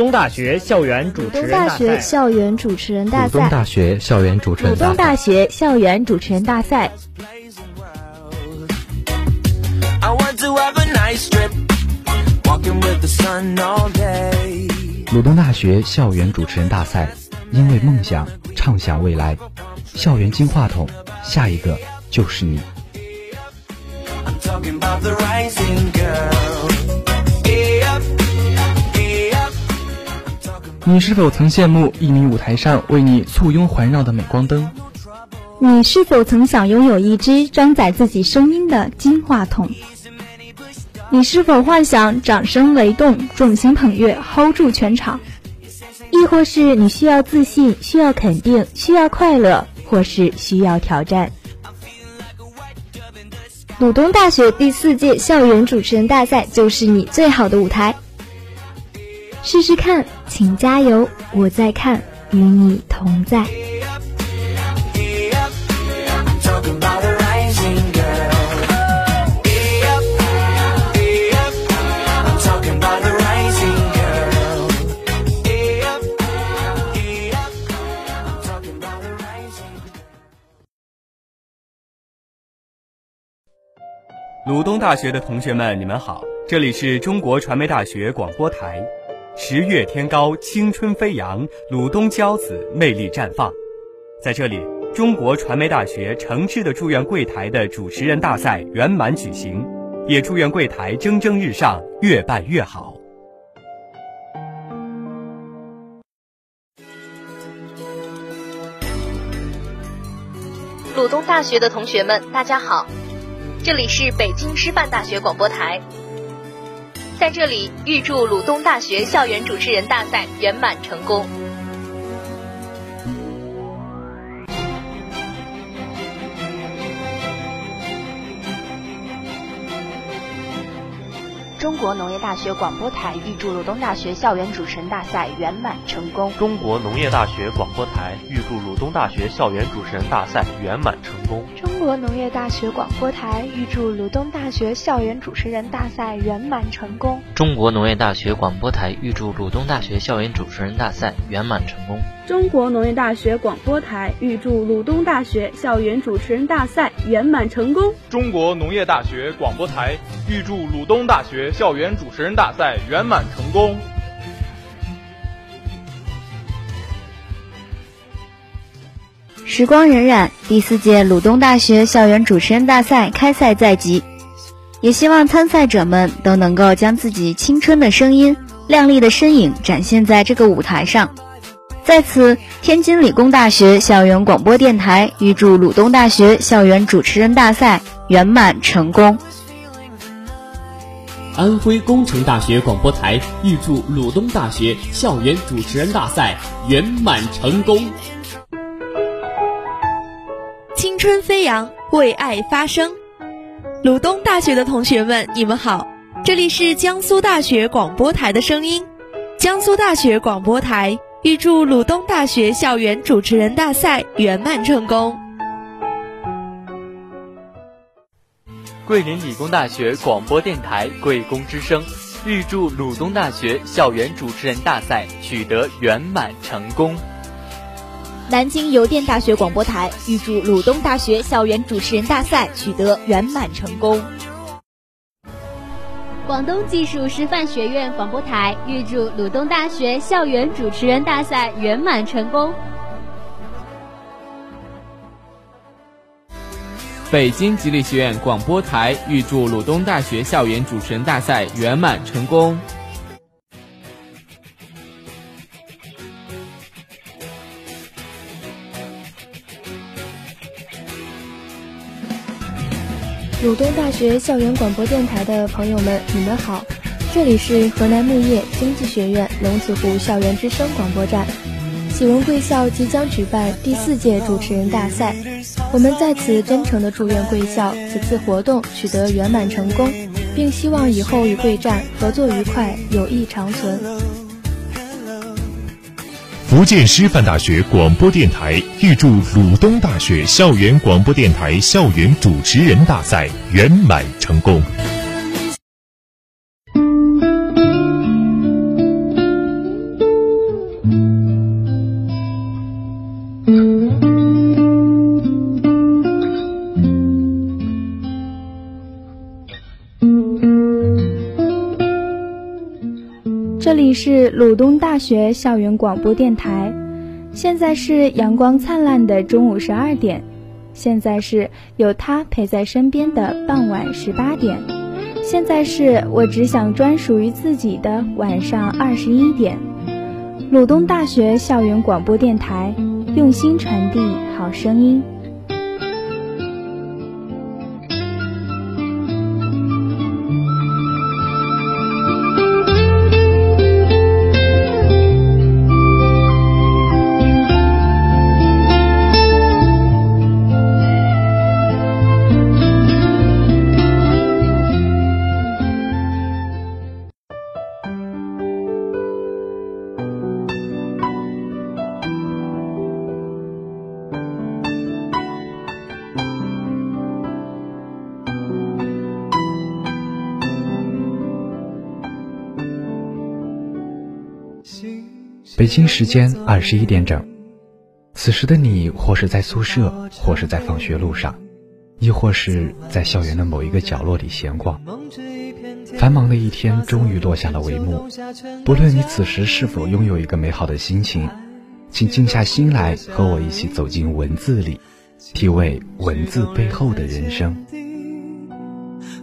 鲁东大学校园主持人大赛。鲁东大学校园主持人大赛。鲁东大学校园主持人大赛。鲁东大学校园主持人大赛。鲁东大学校园主持人大赛，因为梦想，畅想未来。校园金话筒，下一个就是你。你是否曾羡慕一米舞台上为你簇拥环绕的镁光灯？你是否曾想拥有一支装载自己声音的金话筒？你是否幻想掌声雷动，众星捧月，hold 住全场？亦或是你需要自信，需要肯定，需要快乐，或是需要挑战？鲁东大学第四届校园主持人大赛就是你最好的舞台。试试看，请加油！我在看，与你同在。鲁东大学的同学们，你们好，这里是中国传媒大学广播台。十月天高，青春飞扬，鲁东骄子魅力绽放。在这里，中国传媒大学诚挚的祝愿柜台的主持人大赛圆满举行，也祝愿柜台蒸蒸日上，越办越好。鲁东大学的同学们，大家好，这里是北京师范大学广播台。在这里，预祝鲁东大学校园主持人大赛圆满成功。中国农业大学广播台预祝鲁东大学校园主持人大赛圆满成功。中国农业大学广播台预祝鲁东大学校园主持人大赛圆满成功。中国农业大学广播台预祝鲁东大学校园主持人大赛圆满成功。中国农业大学广播台预祝鲁东大学校园主持人大赛圆满成功。中国农业大学广播台预祝鲁东大学校园主持人大赛圆满成功。中国农业大学广播台预祝鲁东大学校园主持人大赛圆满成功。时光荏苒，第四届鲁东大学校园主持人大赛开赛在即，也希望参赛者们都能够将自己青春的声音、靓丽的身影展现在这个舞台上。在此，天津理工大学校园广播电台预祝鲁东大学校园主持人大赛圆满成功。安徽工程大学广播台预祝鲁东大学校园主持人大赛圆满成功。春飞扬，为爱发声。鲁东大学的同学们，你们好，这里是江苏大学广播台的声音。江苏大学广播台预祝鲁东大学校园主持人大赛圆满成功。桂林理工大学广播电台桂工之声预祝鲁东大学校园主持人大赛取得圆满成功。南京邮电大学广播台预祝鲁东大学校园主持人大赛取得圆满成功。广东技术师范学院广播台预祝鲁东大学校园主持人大赛圆满成功。北京吉利学院广播台预祝鲁东大学校园主持人大赛圆满成功。鲁东大学校园广播电台的朋友们，你们好，这里是河南牧业经济学院龙子湖校园之声广播站。喜闻贵校即将举办第四届主持人大赛，我们在此真诚的祝愿贵校此次活动取得圆满成功，并希望以后与贵站合作愉快，友谊长存。福建师范大学广播电台预祝鲁东大学校园广播电台校园主持人大赛圆满成功。这里是鲁东大学校园广播电台，现在是阳光灿烂的中午十二点，现在是有他陪在身边的傍晚十八点，现在是我只想专属于自己的晚上二十一点。鲁东大学校园广播电台，用心传递好声音。北京时间二十一点整，此时的你，或是在宿舍，或是在放学路上，亦或是在校园的某一个角落里闲逛。繁忙的一天终于落下了帷幕。不论你此时是否拥有一个美好的心情，请静下心来，和我一起走进文字里，体味文字背后的人生。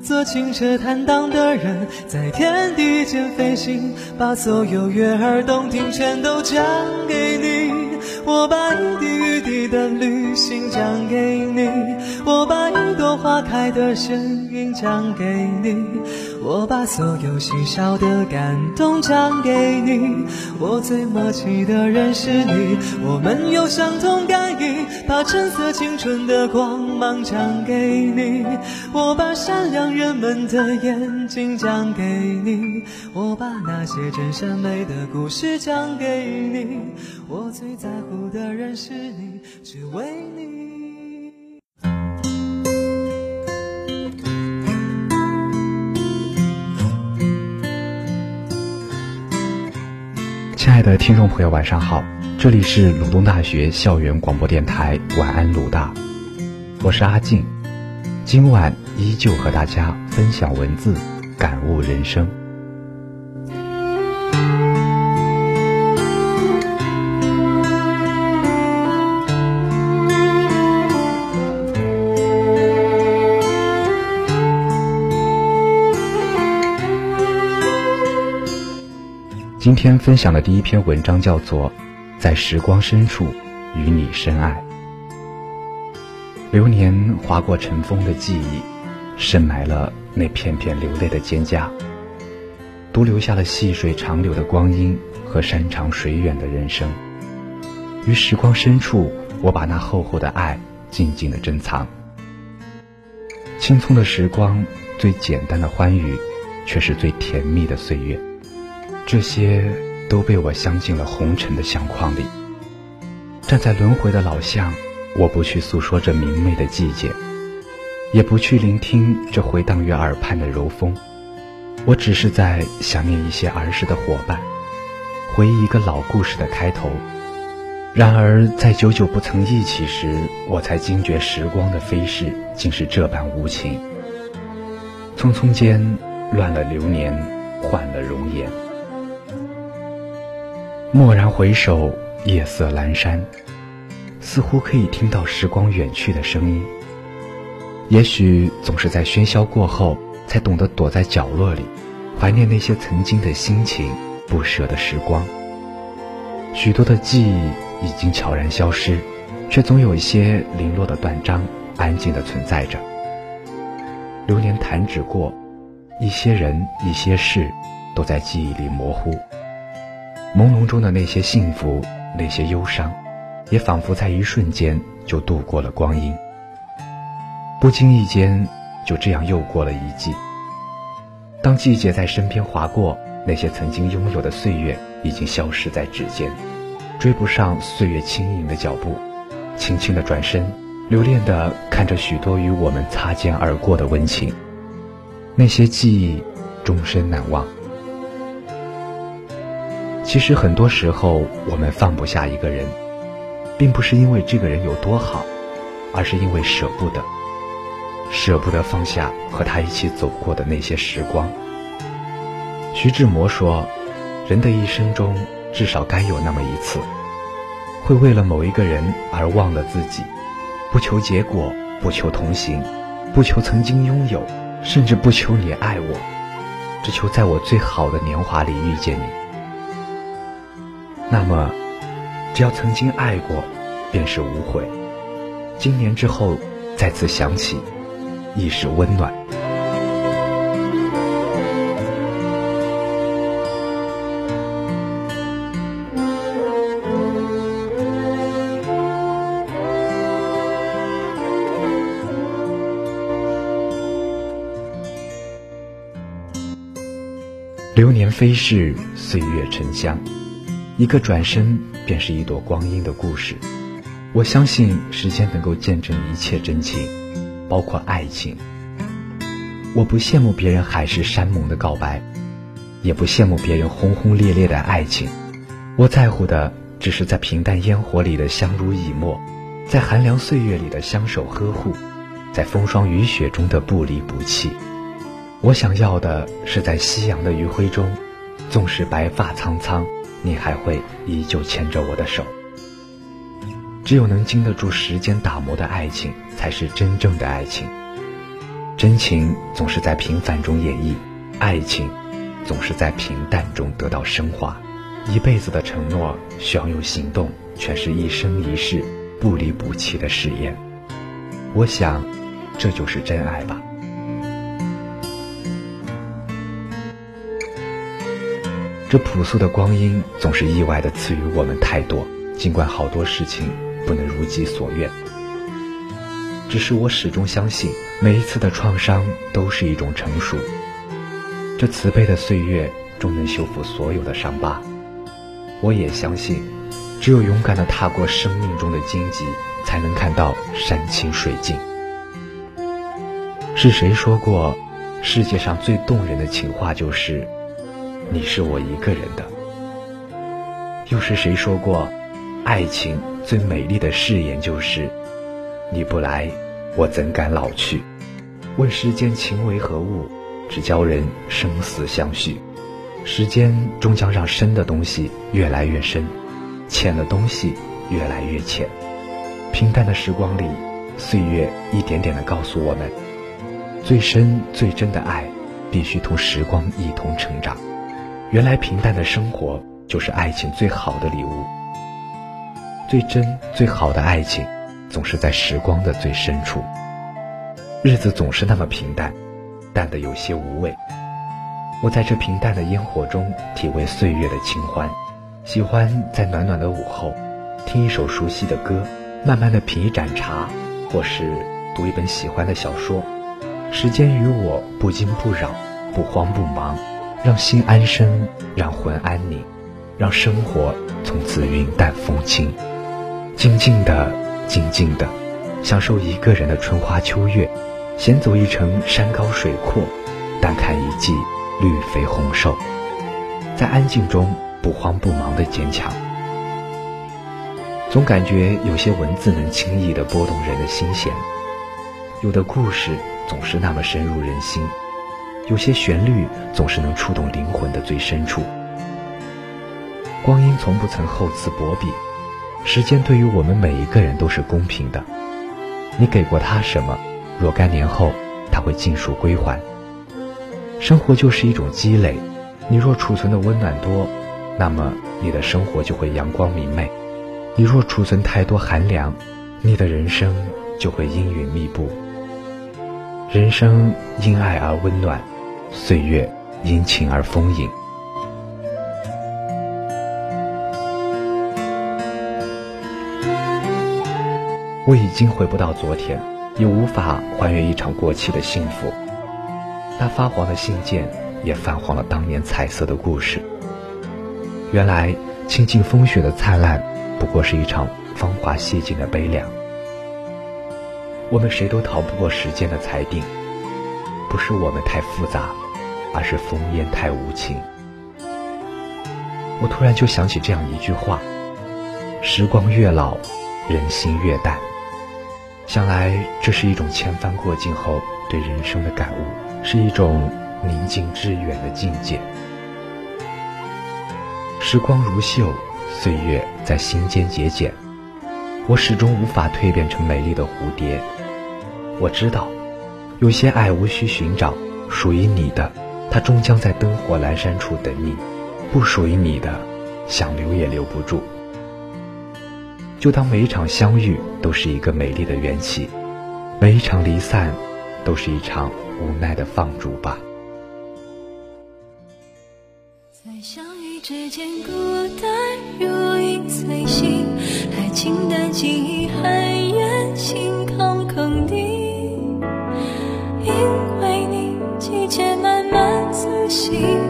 做清澈坦荡的人，在天地间飞行，把所有悦耳动听全都讲给你。我把一滴雨滴的旅行讲给你，我把一朵花开的声音讲给你。我把所有细小的感动讲给你，我最默契的人是你，我们有相同感应，把橙色青春的光芒讲给你，我把善良人们的眼睛讲给你，我把那些真善美的故事讲给你，我最在乎的人是你，只为你。亲爱的听众朋友，晚上好，这里是鲁东大学校园广播电台，晚安鲁大，我是阿静，今晚依旧和大家分享文字，感悟人生。今天分享的第一篇文章叫做《在时光深处与你深爱》。流年划过尘封的记忆，深埋了那片片流泪的蒹葭，独留下了细水长流的光阴和山长水远的人生。于时光深处，我把那厚厚的爱静静的珍藏。青葱的时光，最简单的欢愉，却是最甜蜜的岁月。这些都被我镶进了红尘的相框里。站在轮回的老巷，我不去诉说这明媚的季节，也不去聆听这回荡于耳畔的柔风，我只是在想念一些儿时的伙伴，回忆一个老故事的开头。然而在久久不曾忆起时，我才惊觉时光的飞逝竟是这般无情。匆匆间，乱了流年，换了容颜。蓦然回首，夜色阑珊，似乎可以听到时光远去的声音。也许总是在喧嚣过后，才懂得躲在角落里，怀念那些曾经的心情，不舍的时光。许多的记忆已经悄然消失，却总有一些零落的断章，安静的存在着。流年弹指过，一些人，一些事，都在记忆里模糊。朦胧中的那些幸福，那些忧伤，也仿佛在一瞬间就度过了光阴。不经意间，就这样又过了一季。当季节在身边划过，那些曾经拥有的岁月已经消失在指尖，追不上岁月轻盈的脚步。轻轻的转身，留恋的看着许多与我们擦肩而过的温情，那些记忆，终身难忘。其实很多时候，我们放不下一个人，并不是因为这个人有多好，而是因为舍不得，舍不得放下和他一起走过的那些时光。徐志摩说：“人的一生中至少该有那么一次，会为了某一个人而忘了自己，不求结果，不求同行，不求曾经拥有，甚至不求你爱我，只求在我最好的年华里遇见你。那么，只要曾经爱过，便是无悔。今年之后再次想起，亦是温暖。流年飞逝，岁月沉香，一个转身便是一朵光阴的故事。我相信时间能够见证一切真情，包括爱情。我不羡慕别人海誓山盟的告白，也不羡慕别人轰轰烈烈的爱情。我在乎的只是在平淡烟火里的相濡以沫，在寒凉岁月里的相守呵护，在风霜雨雪中的不离不弃。我想要的是在夕阳的余晖中，纵使白发苍苍，你还会依旧牵着我的手。只有能经得住时间打磨的爱情，才是真正的爱情。真情总是在平凡中演绎，爱情总是在平淡中得到升华。一辈子的承诺需要用行动，全是一生一世不离不弃的誓言。我想，这就是真爱吧。这朴素的光阴总是意外的赐予我们太多，尽管好多事情不能如己所愿。只是我始终相信，每一次的创伤都是一种成熟。这慈悲的岁月终能修复所有的伤疤。我也相信，只有勇敢的踏过生命中的荆棘，才能看到山清水静。是谁说过，世界上最动人的情话就是？你是我一个人的。又是谁说过，爱情最美丽的誓言就是，你不来，我怎敢老去？问世间情为何物，只教人生死相许。时间终将让深的东西越来越深，浅的东西越来越浅。平淡的时光里，岁月一点点的告诉我们，最深最真的爱，必须同时光一同成长。原来平淡的生活就是爱情最好的礼物，最真最好的爱情，总是在时光的最深处。日子总是那么平淡，淡的有些无味。我在这平淡的烟火中体味岁月的清欢，喜欢在暖暖的午后，听一首熟悉的歌，慢慢的品一盏茶，或是读一本喜欢的小说。时间与我不惊不扰，不慌不忙。让心安生，让魂安宁，让生活从此云淡风轻，静静的，静静的，享受一个人的春花秋月，闲走一程山高水阔，淡看一季绿肥红瘦，在安静中不慌不忙的坚强。总感觉有些文字能轻易的拨动人的心弦，有的故事总是那么深入人心。有些旋律总是能触动灵魂的最深处。光阴从不曾厚此薄彼，时间对于我们每一个人都是公平的。你给过他什么，若干年后他会尽数归还。生活就是一种积累，你若储存的温暖多，那么你的生活就会阳光明媚；你若储存太多寒凉，你的人生就会阴云密布。人生因爱而温暖。岁月因情而丰盈。我已经回不到昨天，也无法还原一场过期的幸福。那发黄的信件，也泛黄了当年彩色的故事。原来，倾尽风雪的灿烂，不过是一场芳华谢尽的悲凉。我们谁都逃不过时间的裁定。不是我们太复杂，而是烽烟太无情。我突然就想起这样一句话：时光越老，人心越淡。想来这是一种千帆过尽后对人生的感悟，是一种宁静致远的境界。时光如秀，岁月在心间节俭。我始终无法蜕变成美丽的蝴蝶。我知道，有些爱无需寻找，属于你的，它终将在灯火阑珊处等你；不属于你的，想留也留不住。就当每一场相遇都是一个美丽的缘起，每一场离散都是一场无奈的放逐吧。在相遇之间，孤单如影随形，爱情的记忆很远，心空心。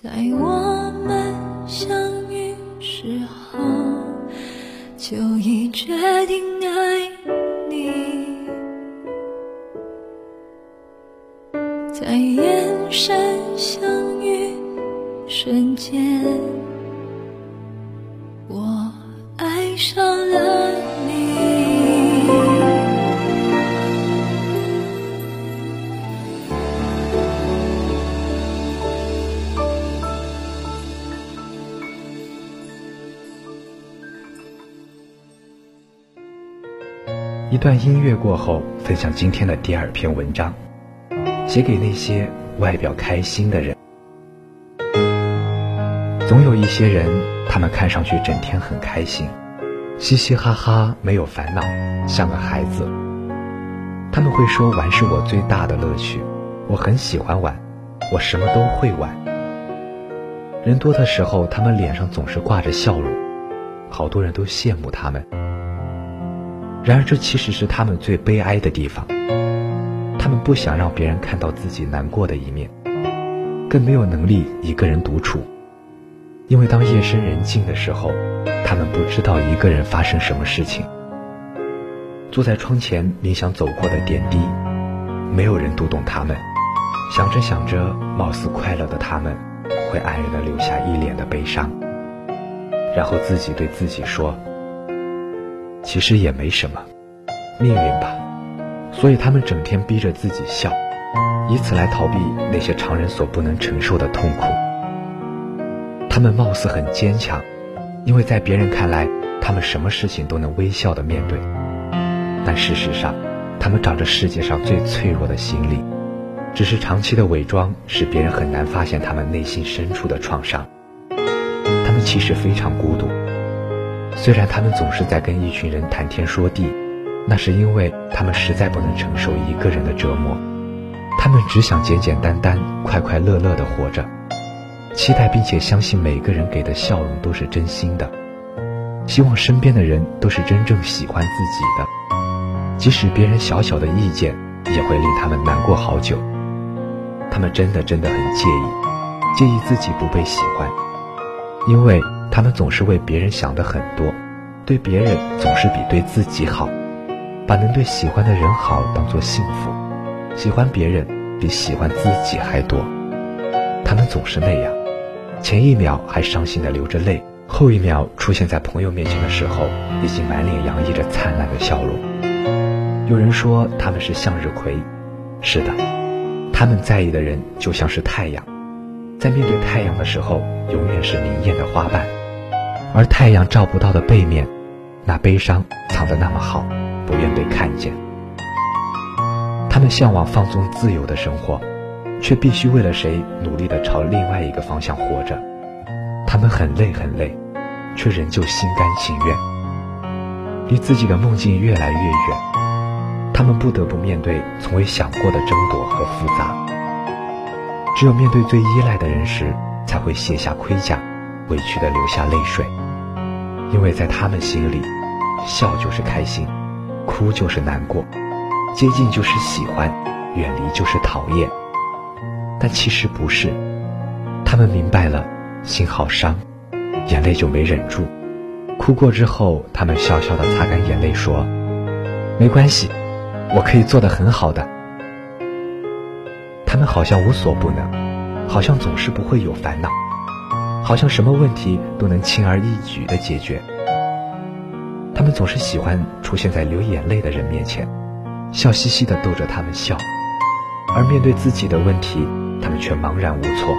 在我一段音乐过后，分享今天的第二篇文章，写给那些外表开心的人。总有一些人，他们看上去整天很开心，嘻嘻哈哈，没有烦恼，像个孩子。他们会说玩是我最大的乐趣，我很喜欢玩，我什么都会玩。人多的时候，他们脸上总是挂着笑容，好多人都羡慕他们。然而，这其实是他们最悲哀的地方。他们不想让别人看到自己难过的一面，更没有能力一个人独处。因为当夜深人静的时候，他们不知道一个人发生什么事情。坐在窗前冥想走过的点滴，没有人读懂他们。想着想着，貌似快乐的他们，会黯然的留下一脸的悲伤，然后自己对自己说。其实也没什么，命运吧。所以他们整天逼着自己笑，以此来逃避那些常人所不能承受的痛苦。他们貌似很坚强，因为在别人看来，他们什么事情都能微笑的面对。但事实上，他们长着世界上最脆弱的心理，只是长期的伪装使别人很难发现他们内心深处的创伤。他们其实非常孤独，虽然他们总是在跟一群人谈天说地，那是因为他们实在不能承受一个人的折磨。他们只想简简单单、快快乐乐地活着，期待并且相信每个人给的笑容都是真心的，希望身边的人都是真正喜欢自己的，即使别人小小的意见也会令他们难过好久。他们真的真的很介意，介意自己不被喜欢，因为他们总是为别人想的很多，对别人总是比对自己好，把能对喜欢的人好当做幸福。喜欢别人比喜欢自己还多，他们总是那样，前一秒还伤心的流着泪，后一秒出现在朋友面前的时候，已经满脸洋溢着灿烂的笑容。有人说他们是向日葵，是的，他们在意的人就像是太阳，在面对太阳的时候，永远是明艳的花瓣，而太阳照不到的背面，那悲伤藏得那么好，不愿被看见。他们向往放纵自由的生活，却必须为了谁努力地朝另外一个方向活着。他们很累很累，却仍旧心甘情愿。离自己的梦境越来越远，他们不得不面对从未想过的争夺和复杂。只有面对最依赖的人时，才会卸下盔甲，委屈地流下泪水。因为在他们心里，笑就是开心，哭就是难过。接近就是喜欢，远离就是讨厌，但其实不是。他们明白了，心好伤，眼泪就没忍住。哭过之后，他们笑笑的擦干眼泪，说：“没关系，我可以做得很好的。”他们好像无所不能，好像总是不会有烦恼，好像什么问题都能轻而易举的解决。他们总是喜欢出现在流眼泪的人面前。笑嘻嘻地逗着他们笑，而面对自己的问题，他们却茫然无措。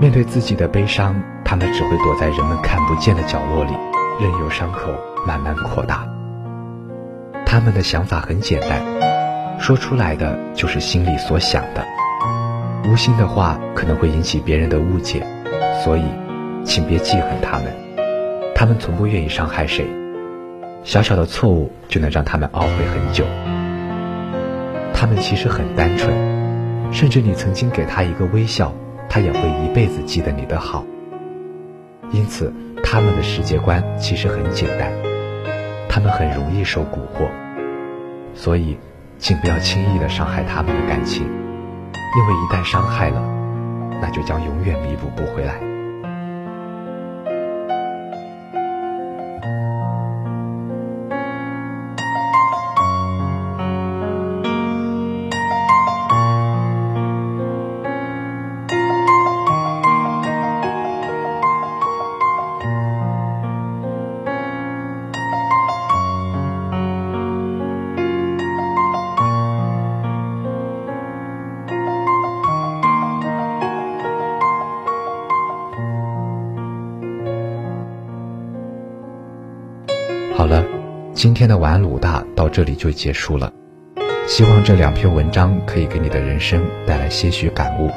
面对自己的悲伤，他们只会躲在人们看不见的角落里，任由伤口慢慢扩大。他们的想法很简单，说出来的就是心里所想的。无心的话可能会引起别人的误解，所以，请别记恨他们。他们从不愿意伤害谁。小小的错误就能让他们懊悔很久。他们其实很单纯，甚至你曾经给他一个微笑，他也会一辈子记得你的好。因此，他们的世界观其实很简单，他们很容易受蛊惑。所以，请不要轻易的伤害他们的感情，因为一旦伤害了，那就将永远弥补不回来。天的晚安鲁大到这里就结束了。希望这两篇文章可以给你的人生带来些许感悟。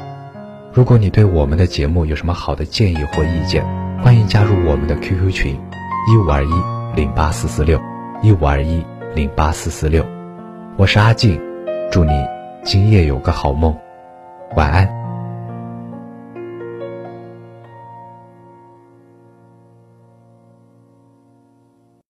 如果你对我们的节目有什么好的建议或意见，欢迎加入我们的 QQ 群：一五二一零八四四六一五二一零八四四六。我是阿静，祝你今夜有个好梦，晚安。